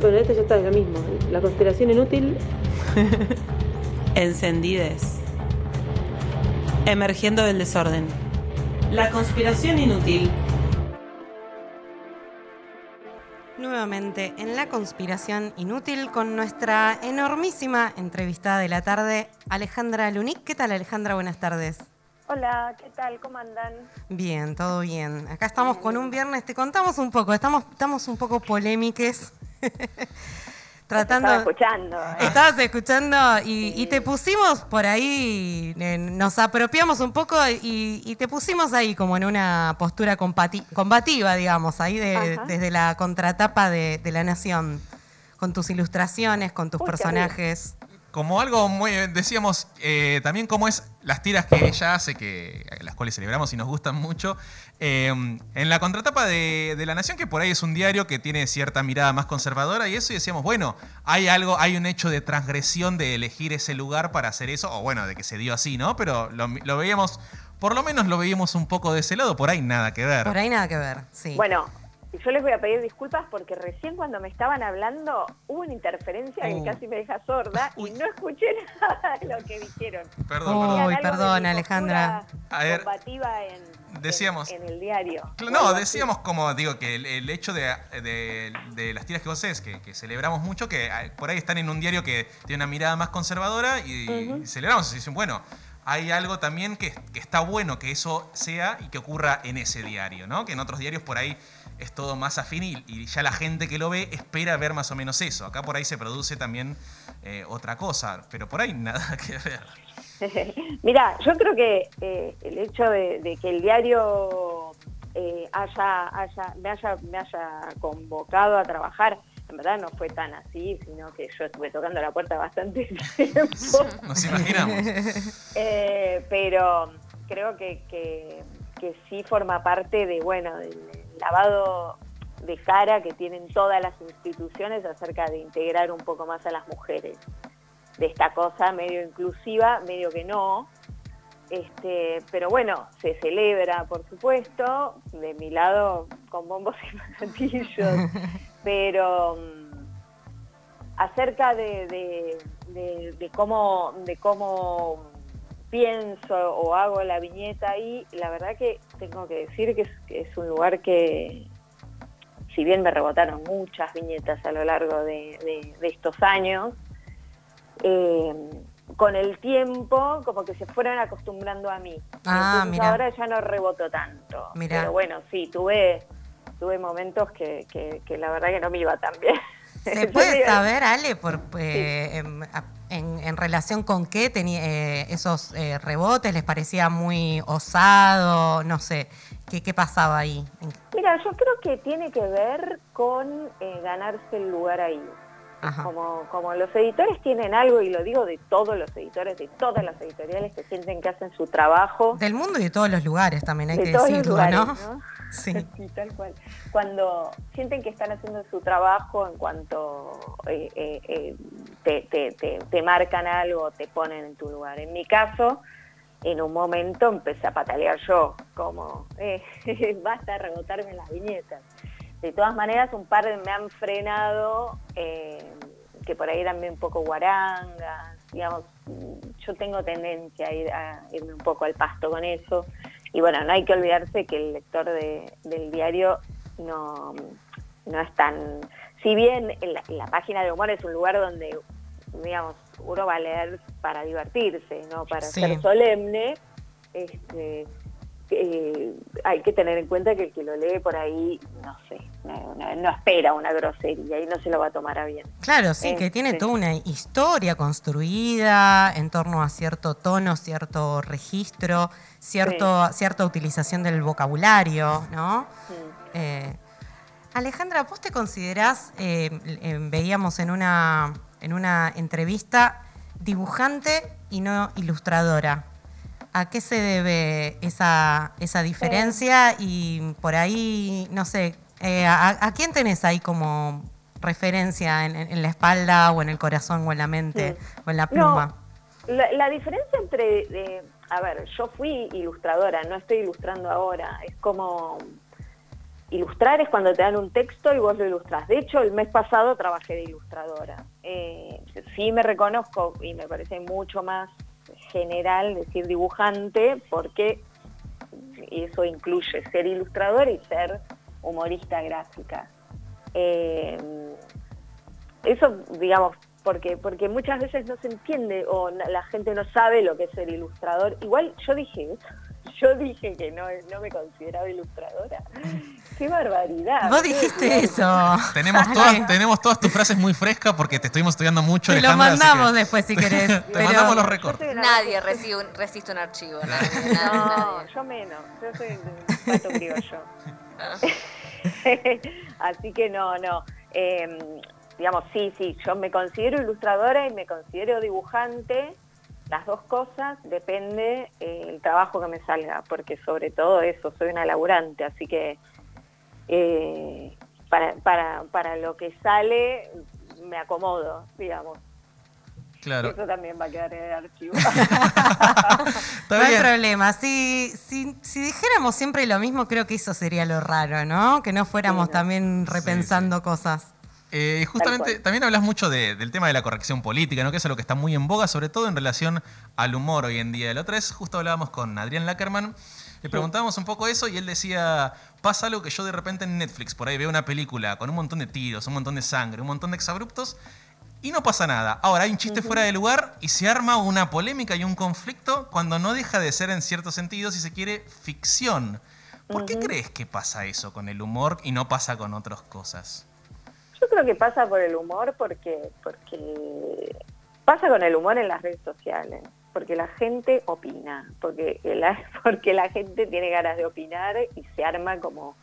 bueno, este ya está, es lo mismo. La conspiración inútil. Encendides. Emergiendo del desorden. La conspiración inútil. Nuevamente en La Conspiración Inútil con nuestra enormísima entrevistada de la tarde, Alejandra Lunic. ¿Qué tal Alejandra? Buenas tardes. Hola, ¿qué tal? ¿Cómo andan? Bien, todo bien. Acá estamos con un viernes, te contamos un poco, estamos, estamos un poco polémiques. Tratando, estaba escuchando. ¿eh? Estabas escuchando y, te pusimos por ahí, nos apropiamos un poco y, te pusimos ahí como en una postura combativa, digamos, ahí desde la contratapa de, La Nación, con tus ilustraciones, con tus personajes como algo muy, decíamos, eh, también como es las tiras que ella hace, que, las cuales celebramos y nos gustan mucho, eh, en la contratapa de, La Nación, que por ahí es un diario que tiene cierta mirada más conservadora y eso, y decíamos, bueno, hay algo, hay un hecho de transgresión de elegir ese lugar para hacer eso, o bueno, de que se dio así, ¿no? Pero lo, lo veíamos, por lo menos lo veíamos un poco de ese lado, por ahí nada que ver. Por ahí nada que ver, sí. Bueno, yo les voy a pedir disculpas porque recién cuando me estaban hablando hubo una interferencia que uh. casi me deja sorda y no escuché nada de lo que dijeron. Perdón, perdón. perdón, Alejandra. A ver, en, decíamos, en, el diario. No, decíamos como, digo, que el, hecho de, las tiras que vos haces, que, celebramos mucho, que ah, por ahí están en un diario que tiene una mirada más conservadora y, celebramos. Y dicen, bueno, hay algo también que, que, está bueno que eso sea y que ocurra en ese diario, ¿no? Que en otros diarios por ahí es todo más afín y, ya la gente que lo ve espera ver más o menos eso. Acá por ahí se produce también eh, otra cosa, pero por ahí nada que ver. Mira, yo creo que eh, el hecho de, que el diario eh, haya, haya, me, haya, me haya convocado a trabajar, en verdad no fue tan así, sino que yo estuve tocando la puerta bastante tiempo. Nos imaginamos. pero creo que, que, que, sí forma parte de, bueno, de, lavado de cara que tienen todas las instituciones acerca de integrar un poco más a las mujeres. De esta cosa medio inclusiva, medio que no. Este, pero bueno, se celebra, por supuesto, de mi lado con bombos y platillos, pero mm, acerca de, de, cómo, de cómo pienso o hago la viñeta ahí, la verdad que tengo que decir que es, un lugar que, si bien me rebotaron muchas viñetas a lo largo de, estos años, eh, con el tiempo como que se fueron acostumbrando a mí. Ah, Entonces ahora ya no reboto tanto. Pero bueno, sí, tuve, tuve momentos que, que la verdad que no me iba tan bien. ¿Se puede saber, Ale, por, eh, en, relación con qué tenía eh, esos eh, rebotes? ¿Les parecía muy osado? No sé, ¿qué, qué pasaba ahí? Mira, yo creo que tiene que ver con ganarse el lugar ahí. Como, como los editores tienen algo, y lo digo de todos los editores, de todas las editoriales que sienten que hacen su trabajo. Del mundo y de todos los lugares también hay que decirlo, ¿no? Sí. tal cual. Cuando sienten que están haciendo su trabajo en cuanto eh, eh, eh, te, te, te, marcan algo, te ponen en tu lugar. En mi caso, en un momento empecé a patalear yo, como, basta de rebotarme las viñetas. De todas maneras, un par me han frenado, que por ahí eran un poco guarangas, digamos, yo tengo tendencia a irme un poco al pasto con eso. Y bueno, no hay que olvidarse que el lector del diario no, no es tan... Si bien la, página de humor es un lugar donde, digamos, uno va a leer para divertirse, no para ser solemne, este, eh, hay que tener en cuenta que el que lo lee por ahí, no sé, no, espera una grosería y no se lo va a tomar a bien. Claro, sí, que tiene toda una historia construida en torno a cierto tono, cierto registro, cierto, cierta utilización del vocabulario, ¿no? Eh, Alejandra, ¿vos te considerás, eh, veíamos en una, en una entrevista, dibujante y no ilustradora? ¿A qué se debe esa, esa diferencia? Y por ahí, no sé, eh, ¿a, quién tenés ahí como referencia en, la espalda o en el corazón o en la mente o en la pluma? la, diferencia entre, a ver, yo fui ilustradora, no estoy ilustrando ahora, es como, ilustrar es cuando te dan un texto y vos lo ilustras. De hecho, el mes pasado trabajé de ilustradora. Eh, sí me reconozco y me parece mucho más general decir dibujante porque eso incluye ser ilustrador y ser humorista gráfica. Eh, eso, digamos, porque, porque muchas veces no se entiende o la gente no sabe lo que es ser ilustrador. Igual yo dije yo dije que no, no me consideraba ilustradora. ¡Qué barbaridad! Vos dijiste eso. Tenemos todas, tenemos todas tus frases muy frescas porque te estuvimos estudiando mucho, Te lo mandamos después si querés. te mandamos los recortes. Nadie recibe un, resiste un archivo. no, yo menos. Yo soy un pato criollo. Así que no, no. Em, digamos, sí, sí, yo me considero ilustradora y me considero dibujante las dos cosas depende eh, el trabajo que me salga, porque sobre todo eso, soy una laburante, así que eh, para, para, para lo que sale me acomodo, digamos. Claro. Eso también va a quedar en el archivo. no hay problema. Si, si, si, dijéramos siempre lo mismo, creo que eso sería lo raro, ¿no? Que no fuéramos también repensando cosas. Eh, justamente también hablas mucho del tema de la corrección política, ¿no? que es algo que está muy en boga, sobre todo en relación al humor hoy en día. La otra vez justo hablábamos con Adrián Lackerman, le preguntábamos un poco eso y él decía, pasa algo que yo de repente en Netflix, por ahí veo una película con un montón de tiros, un montón de sangre, un montón de exabruptos y no pasa nada. Ahora hay un chiste fuera de lugar y se arma una polémica y un conflicto cuando no deja de ser en cierto sentido, si se quiere, ficción. ¿Por qué crees que pasa eso con el humor y no pasa con otras cosas? Yo creo que pasa por el humor porque, porque pasa con el humor en las redes sociales, porque la gente opina, porque la, porque la gente tiene ganas de opinar y se arma como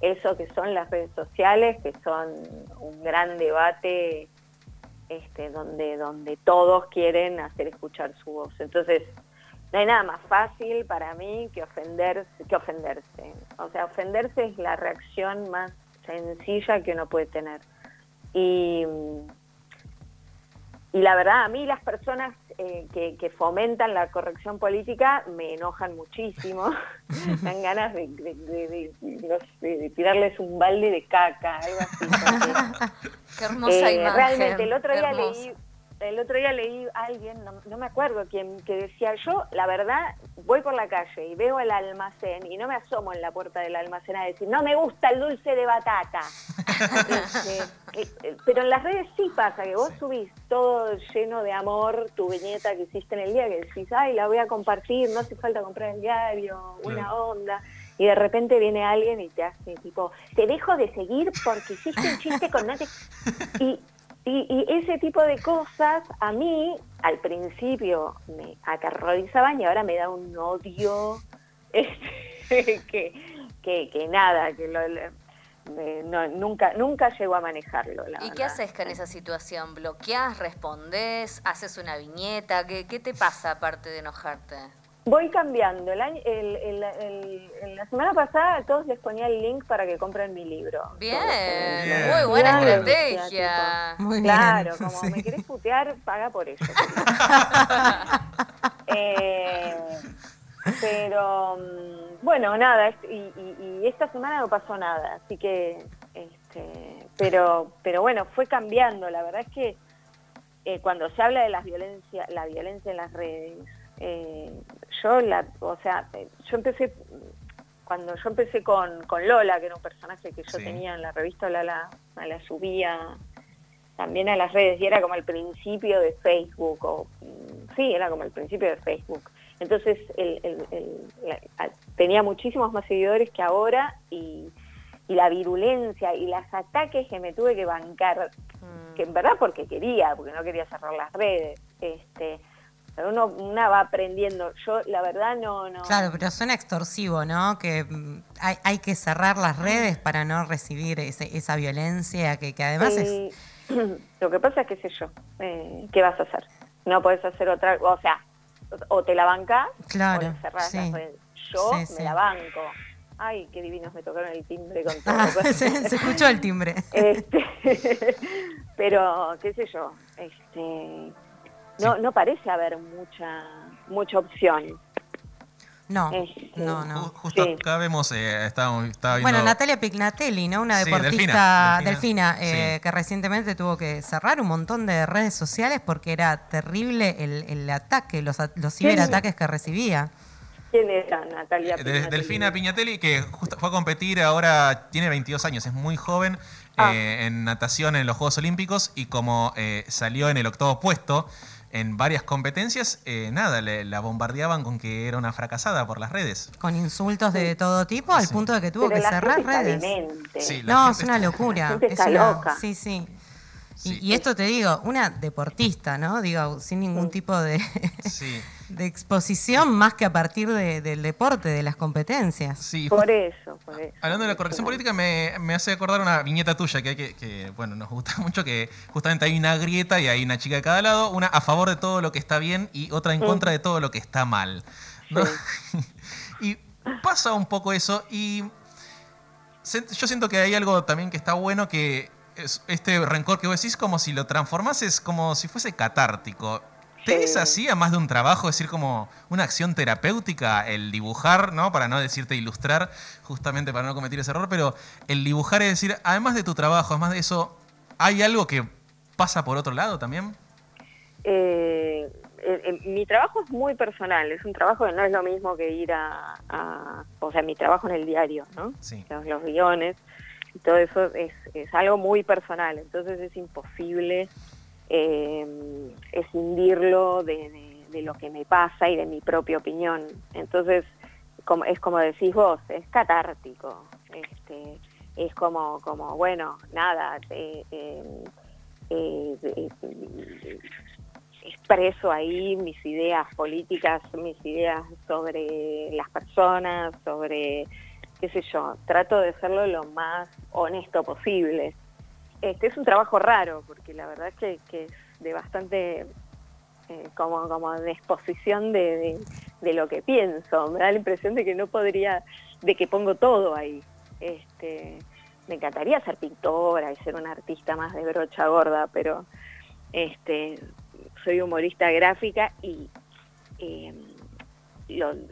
eso que son las redes sociales, que son un gran debate este, donde, donde todos quieren hacer escuchar su voz. Entonces, no hay nada más fácil para mí que ofenderse, que ofenderse. O sea, ofenderse es la reacción más sencilla que uno puede tener. Y, y la verdad, a mí las personas eh, que, fomentan la corrección política me enojan muchísimo. me dan ganas de, de, tirarles un balde de caca, algo así. Qué hermosa eh, imagen. Realmente, el otro día leí el otro día leí a alguien, no, me acuerdo quién, que decía, yo la verdad voy por la calle y veo el almacén y no me asomo en la puerta del almacén a decir, no me gusta el dulce de batata. Eh, eh, pero en las redes sí pasa, que vos subís todo lleno de amor tu viñeta que hiciste en el día, que decís, ay, la voy a compartir, no hace falta comprar el diario, una onda y de repente viene alguien y te hace tipo, te dejo de seguir porque hiciste un chiste con nadie. Y, y, ese tipo de cosas a mí al principio me aterrorizaban y ahora me da un odio este, que, que, nada, que nunca, nunca llego a manejarlo. ¿Y qué haces con esa situación? ¿Bloqueas? ¿Respondés? ¿Haces una viñeta? ¿Qué, ¿Qué te pasa aparte de enojarte? Voy cambiando. El el, la semana pasada a todos les ponía el link para que compren mi libro. Bien, muy buena estrategia. claro, como me querés putear, paga por eso. Eh, pero mm, bueno, nada, y, esta semana no pasó nada, así que, este, pero, pero bueno, fue cambiando. La verdad es que eh, cuando se habla de la violencia, la violencia en las redes, eh, yo la, o sea, eh, yo empecé, cuando yo empecé con, con Lola, que era un personaje que yo tenía en la revista, la, la, la subía también a las redes y era como el principio de Facebook, o mm, sí, era como el principio de Facebook. Entonces tenía muchísimos más seguidores que ahora y, y, la virulencia y los ataques que me tuve que bancar, mm. que en verdad porque quería, porque no quería cerrar las redes, este, uno una va aprendiendo. Yo, la verdad, no, no. Claro, pero suena extorsivo, ¿no? Que mm, hay, hay que cerrar las redes para no recibir ese, esa violencia que, que además es. Lo que pasa es que sé yo, eh, ¿qué vas a hacer? No puedes hacer otra, o sea, o te la bancas claro, o cerrás las redes. Yo me la banco. Ay, qué divinos me tocaron el timbre con todo. Ah, se, escuchó el timbre. Este, pero, qué sé yo, este no, no parece haber mucha, mucha opción. No, este, no, no. Justo acá vemos, eh, estaba, viendo... Bueno, Natalia Pignatelli, ¿no? Una deportista delfina, eh, que recientemente tuvo que cerrar un montón de redes sociales porque era terrible el, ataque, los, los ciberataques que recibía. ¿Quién era Natalia eh, Pignatelli? Delfina Pignatelli, que justo fue a competir ahora, tiene 22 años, es muy joven, ah. en natación en los Juegos Olímpicos y como salió en el octavo puesto, en varias competencias, eh, nada, la bombardeaban con que era una fracasada por las redes. Con insultos de todo tipo, al punto de que tuvo que cerrar redes. no, es una locura. es loca. Sí, sí. Y, esto te digo, una deportista, ¿no? Digo, sin ningún tipo de, de exposición más que a partir del deporte, de las competencias. Sí, por eso, por eso. Hablando de la corrección política, me, hace acordar una viñeta tuya que, hay que, bueno, nos gusta mucho, que justamente hay una grieta y hay una chica de cada lado, una a favor de todo lo que está bien y otra en contra de todo lo que está mal. y pasa un poco eso y yo siento que hay algo también que está bueno que este rencor que vos decís, como si lo transformases como si fuese catártico. ¿Te es así, a más de un trabajo, decir como una acción terapéutica, el dibujar, ¿no? Para no decirte ilustrar, justamente para no cometer ese error, pero el dibujar es decir, además de tu trabajo, además de eso, ¿hay algo que pasa por otro lado también? Eh, mi trabajo es muy personal, es un trabajo que no es lo mismo que ir a, o sea, mi trabajo en el diario, ¿no? Sí. los guiones y todo eso es, algo muy personal, entonces es imposible eh, escindirlo de, lo que me pasa y de mi propia opinión. Entonces, es como decís vos, es catártico, este, es como, como bueno, nada, eh, eh, expreso ahí mis ideas políticas, mis ideas sobre las personas, sobre qué sé yo, trato de hacerlo lo más honesto posible. Este es un trabajo raro, porque la verdad es que, es de bastante eh, como, como de exposición de, lo que pienso. Me da la impresión de que no podría, de que pongo todo ahí. Este, me encantaría ser pintora y ser una artista más de brocha gorda, pero este, soy humorista gráfica y eh,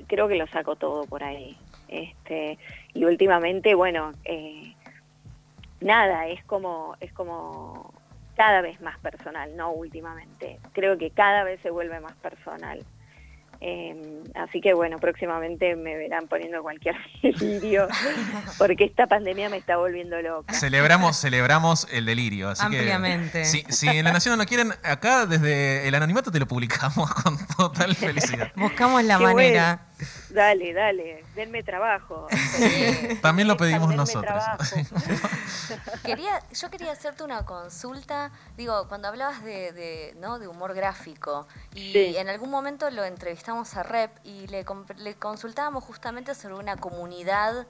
creo que lo saco todo por ahí. Este, y últimamente, bueno, eh, nada, es como, es como cada vez más personal, no últimamente. Creo que cada vez se vuelve más personal. Em, así que bueno, próximamente me verán poniendo cualquier delirio, porque esta pandemia me está volviendo loca. Celebramos, celebramos el delirio. Así Ampliamente. si, si, en La Nación no quieren, acá desde el anonimato te lo publicamos con total felicidad. Buscamos la manera. Dale, dale, denme trabajo. También lo pedimos nosotros. quería, yo quería hacerte una consulta, digo, cuando hablabas de, ¿no? de humor gráfico, y en algún momento lo entrevistamos a Rep y le, le consultábamos justamente sobre una comunidad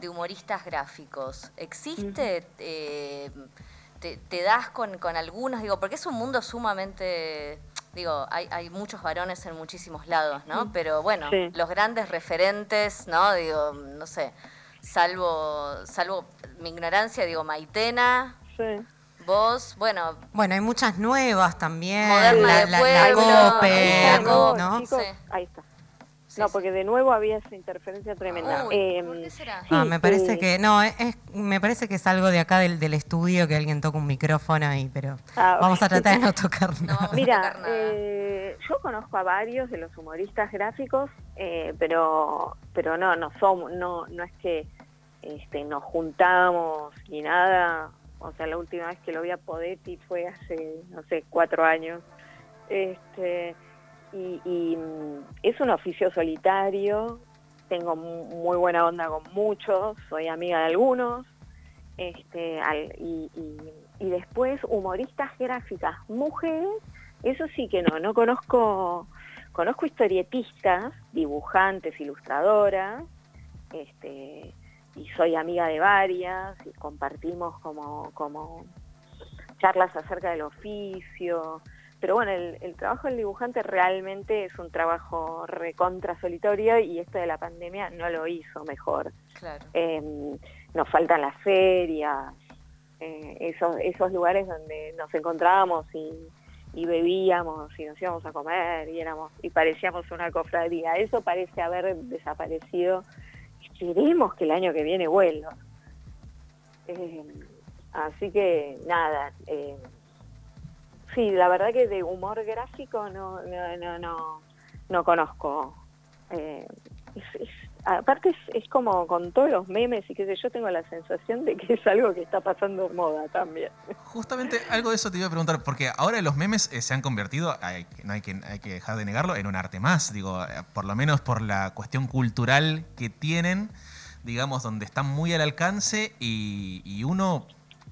de humoristas gráficos. ¿Existe? Eh, te, das con, con algunos? Digo, porque es un mundo sumamente digo, hay, hay muchos varones en muchísimos lados, ¿no? Pero bueno, los grandes referentes, ¿no? Digo, no sé, salvo, salvo mi ignorancia, digo, Maitena. Sí. Vos, bueno. Bueno, hay muchas nuevas también. Moderna la, de la, ¿no? ahí está no, porque de nuevo había esa interferencia tremenda. Em, ah, me parece que no, es, me parece que es algo de acá del, estudio que alguien toca un micrófono ahí, pero ah, vamos a tratar de no tocar nada. Mira, eh, yo conozco a varios de los humoristas gráficos, eh, pero pero no, no somos, no no es que este, nos juntamos ni nada. O sea, la última vez que lo vi a Podetti fue hace, no sé, cuatro años. Este, y, mm, es un oficio solitario, tengo muy buena onda con muchos, soy amiga de algunos, este, y, después humoristas gráficas, mujeres, eso sí que no, no conozco, conozco historietistas, dibujantes, ilustradoras, este, y soy amiga de varias, y compartimos como, como charlas acerca del oficio, pero bueno, el, trabajo del dibujante realmente es un trabajo recontra solitario y esto de la pandemia no lo hizo mejor. Em, nos faltan las ferias, eh, esos, esos lugares donde nos encontrábamos y, y bebíamos y nos íbamos a comer y éramos y parecíamos una cofradía. Eso parece haber desaparecido. Esperemos que el año que viene vuelva. Eh, así que nada, eh, sí, la verdad que de humor gráfico no, no, no, no, no conozco. Eh, aparte es, como con todos los memes y qué sé yo, tengo la sensación de que es algo que está pasando moda también. Justamente algo de eso te iba a preguntar, porque ahora los memes eh, se han convertido, hay, no hay que, hay que dejar de negarlo, en un arte más, digo, eh, por lo menos por la cuestión cultural que tienen, digamos, donde están muy al alcance y, y uno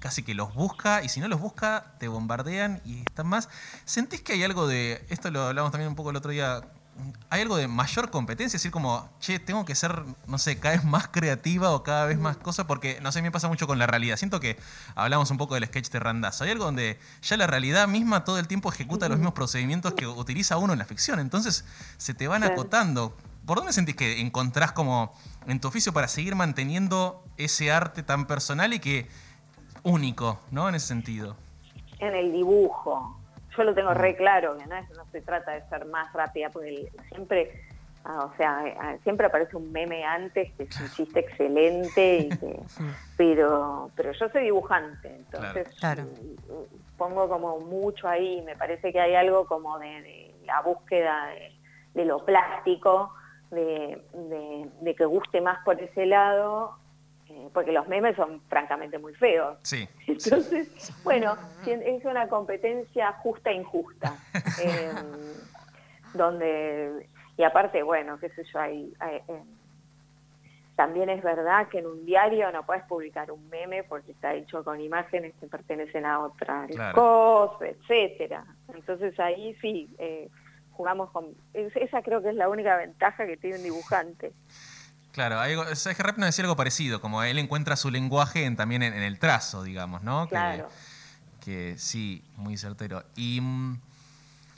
casi que los busca y si no los busca te bombardean y están más. ¿Sentís que hay algo de, esto lo hablamos también un poco el otro día hay algo de mayor competencia, es decir, como, che, tengo que ser, no sé, cada vez más creativa o cada vez más cosa, porque, no sé, me pasa mucho con la realidad. Siento que hablamos un poco del sketch de Randazo. Hay algo donde ya la realidad misma todo el tiempo ejecuta los mismos procedimientos que utiliza uno en la ficción. Entonces, se te van acotando. ¿Por dónde sentís que encontrás como en tu oficio para seguir manteniendo ese arte tan personal y que único, ¿no? En ese sentido. En el dibujo yo lo tengo re claro, que no, no se trata de ser más rápida, porque siempre, ah, o sea, ah, siempre aparece un meme antes que es un chiste excelente, y pero, pero yo soy dibujante, entonces mm, pongo como mucho ahí, me parece que hay algo como de, la búsqueda de, lo plástico, de, de, que guste más por ese lado eh, porque los memes son francamente muy feos. Sí. Entonces, bueno, es una competencia justa e injusta. Em, donde, y aparte, bueno, qué sé yo, hay, em, también es verdad que en un diario no puedes publicar un meme porque está hecho con imágenes que pertenecen a otra cosa, etcétera. Entonces ahí sí, eh, jugamos con... Esa creo que es la única ventaja que tiene un dibujante. Claro, que Rap nos decía algo parecido, como él encuentra su lenguaje también en, el trazo, digamos, ¿no? Claro. Que, sí, muy certero. Y. Mm,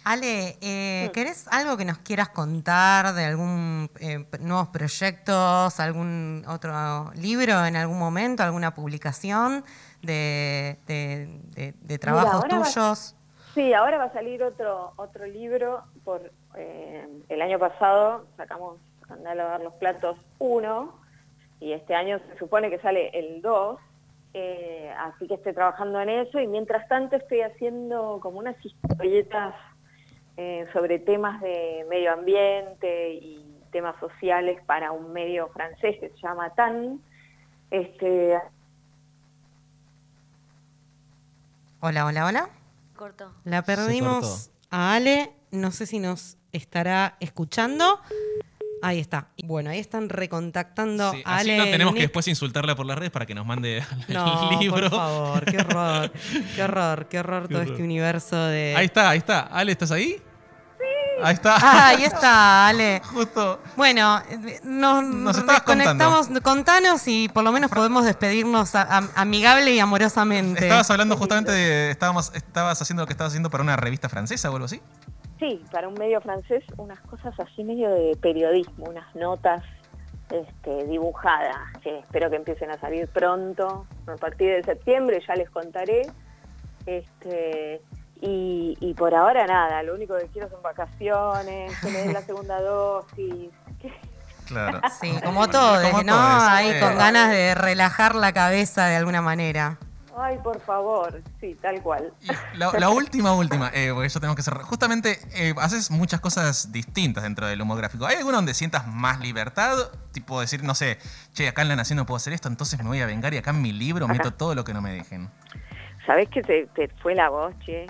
Ale, eh, ¿querés algo que nos quieras contar de algún eh, nuevos proyectos, algún otro libro en algún momento, alguna publicación de, trabajos tuyos? sí, ahora va a salir otro otro libro. Por eh, el año pasado sacamos andar a lavar los platos 1 y este año se supone que sale el 2, eh, así que estoy trabajando en eso y mientras tanto estoy haciendo como unas historietas eh, sobre temas de medio ambiente y temas sociales para un medio francés que se llama TAN. Este... Hola, hola, hola. Corto. La perdimos a Ale, no sé si nos estará escuchando. Ahí está. Bueno, ahí están recontactando a Ale. Así no tenemos que después insultarla por las redes para que nos mande el no, libro. Por favor, qué horror. qué horror, qué horror todo este universo de. Ahí está, ahí está. Ale, ¿estás ahí? Sí. Ahí está. Ah, ahí está, Ale. Justo. Bueno, nos, nos conectamos. Contanos y por lo menos podemos despedirnos amigable y amorosamente. Estabas hablando justamente de. Estábamos, estabas haciendo lo que estabas haciendo para una revista francesa o algo así. Sí, para un medio francés unas cosas así medio de periodismo, unas notas este, dibujadas que espero que empiecen a salir pronto, a partir de septiembre ya les contaré. Este, y, por ahora nada, lo único que quiero son vacaciones, que me den la segunda dosis. Claro. Sí, como todo, ¿no? Ahí con ganas de relajar la cabeza de alguna manera. Ay, por favor, sí, tal cual. la, última, última, eh, porque ya tenemos que cerrar. Justamente, eh, haces muchas cosas distintas dentro del humo gráfico. ¿Hay alguno donde sientas más libertad? Tipo decir, no sé, che, acá en La Nación no puedo hacer esto, entonces me voy a vengar y acá en mi libro meto todo lo que no me dejen. ¿Sabés que te, te fue la voz, che?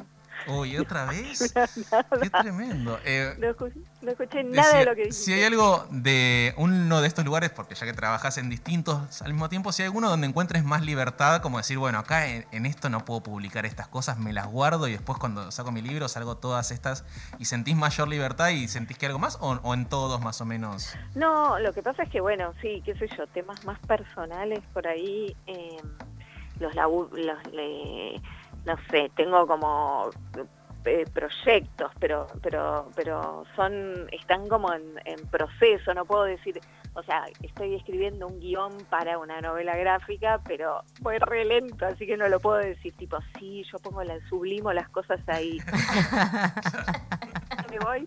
Uy, ¿otra vez? Qué tremendo. Eh, no, escuché, nada de lo que dijiste. Si hay algo de uno de estos lugares, porque ya que trabajas en distintos al mismo tiempo, si hay alguno donde encuentres más libertad, como decir, bueno, acá en, esto no puedo publicar estas cosas, me las guardo y después cuando saco mi libro salgo todas estas y sentís mayor libertad y sentís que algo más o, en todos más o menos. No, lo que pasa es que, bueno, sí, qué sé yo, temas más personales por ahí, eh, los, los no sé, tengo como eh, proyectos, pero, pero, pero son, están como en, proceso, no puedo decir, o sea, estoy escribiendo un guion para una novela gráfica, pero voy re lento, así que no lo puedo decir, tipo, sí, yo pongo la, sublimo las cosas ahí. Me voy,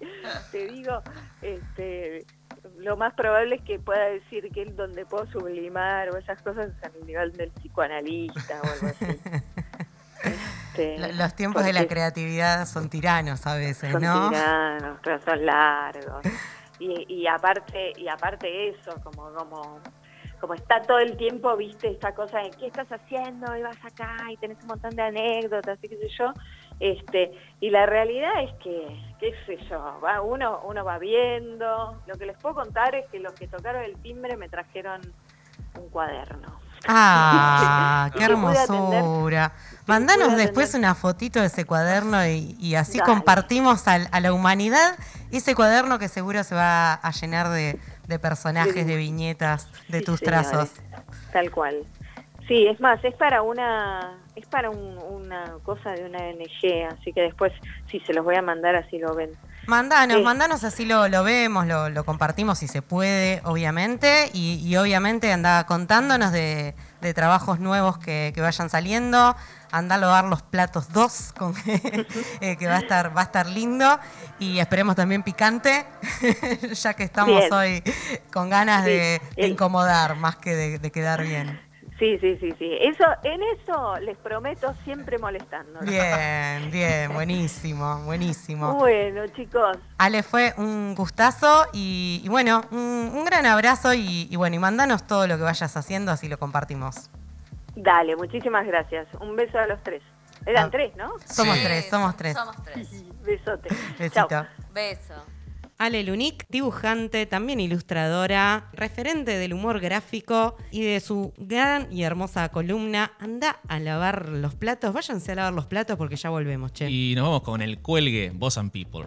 te digo, este, lo más probable es que pueda decir que es donde puedo sublimar o esas cosas es a nivel del psicoanalista o algo así. Este, los tiempos de la creatividad son tiranos a veces, son ¿no? Tiranos, pero son largos. Y, y aparte, y aparte eso, como, como, como está todo el tiempo, viste, esta cosa de qué estás haciendo, y vas acá, y tenés un montón de anécdotas, y qué sé yo. Este, y la realidad es que, qué sé yo, va, uno, uno va viendo. Lo que les puedo contar es que los que tocaron el timbre me trajeron un cuaderno. ¡Ah! ¡Qué hermosura! Mandanos después una fotito de ese cuaderno y, así compartimos a, la humanidad ese cuaderno que seguro se va a llenar de, personajes, de viñetas, de tus trazos. Tal cual. Sí, es más, es para una es para una cosa de una ONG, así que después sí se los voy a mandar así lo ven. Mandanos, mandanos así lo, lo vemos, lo, compartimos si se puede, obviamente, y, obviamente anda contándonos de, trabajos nuevos que, vayan saliendo, anda a lavar los platos dos, con, eh, que va a estar, va a estar lindo, y esperemos también picante, ya que estamos hoy con ganas de, incomodar más que de quedar bien. Sí, sí, sí, sí. Eso, en eso les prometo siempre molestando. Bien, bien, buenísimo, buenísimo. Bueno, chicos. Ale, fue un gustazo y, bueno, un, gran abrazo y, bueno, y mandanos todo lo que vayas haciendo, así lo compartimos. Dale, muchísimas gracias. Un beso a los tres. Eran ah. tres, ¿no? Somos tres, somos tres. Somos tres. Besote. Besito. Beso. Ale Lunic, dibujante, también ilustradora, referente del humor gráfico y de su gran y hermosa columna. Anda a lavar los platos, váyanse a lavar los platos porque ya volvemos, che. Y nos vamos con el cuelgue Boss and People.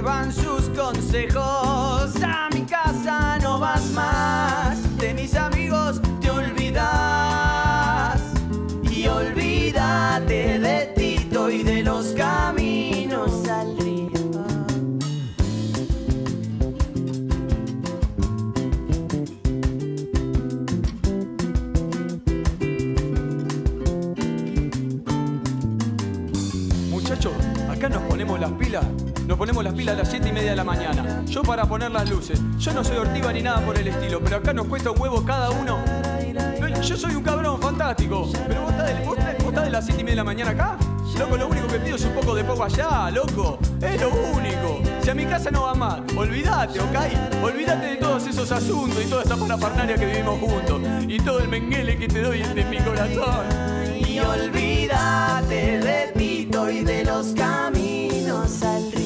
sirvan sus consejos. Ponemos las pilas a las 7 y media de la mañana. Yo para poner las luces. Yo no soy ortiva ni nada por el estilo, pero acá nos cuesta un huevo cada uno. yo soy un cabrón fantástico. Pero vos estás de, vos estás de las 7 y media de la mañana acá. Loco, lo único que pido es un poco de poco allá, loco. Es lo único. Si a mi casa no va mal, olvídate, ¿ok? Olvídate de todos esos asuntos y toda esa parafernalia que vivimos juntos. Y todo el menguele que te doy de mi corazón. Y olvídate de Tito y de los caminos al río.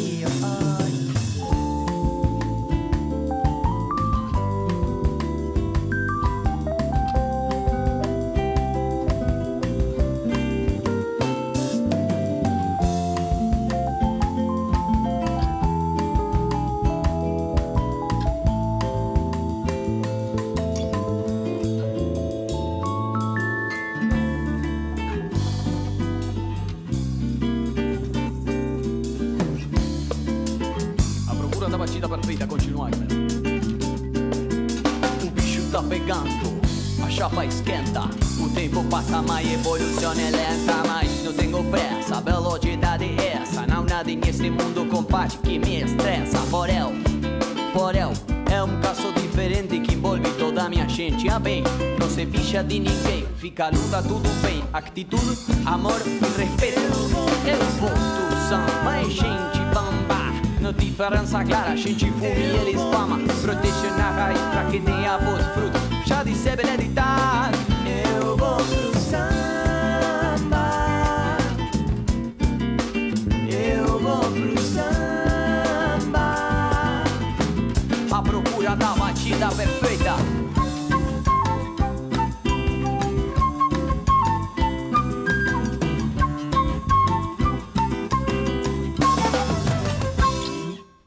Chapa esquenta. O tempo passa, mas evolução é lenta. Mas não tenho pressa, velocidade é essa. Não nada nesse mundo combate que me estressa. Porel, porel, é um caso diferente que envolve toda a minha gente. Ah, bem, não se ficha de ninguém. Fica a luta, tudo bem. Atitude, amor e respeito. Eu vou do é gente Nu diferența clara și ci fu mieri spama Protezione a raiz pra che ne ha vos fruto Já disse beneditare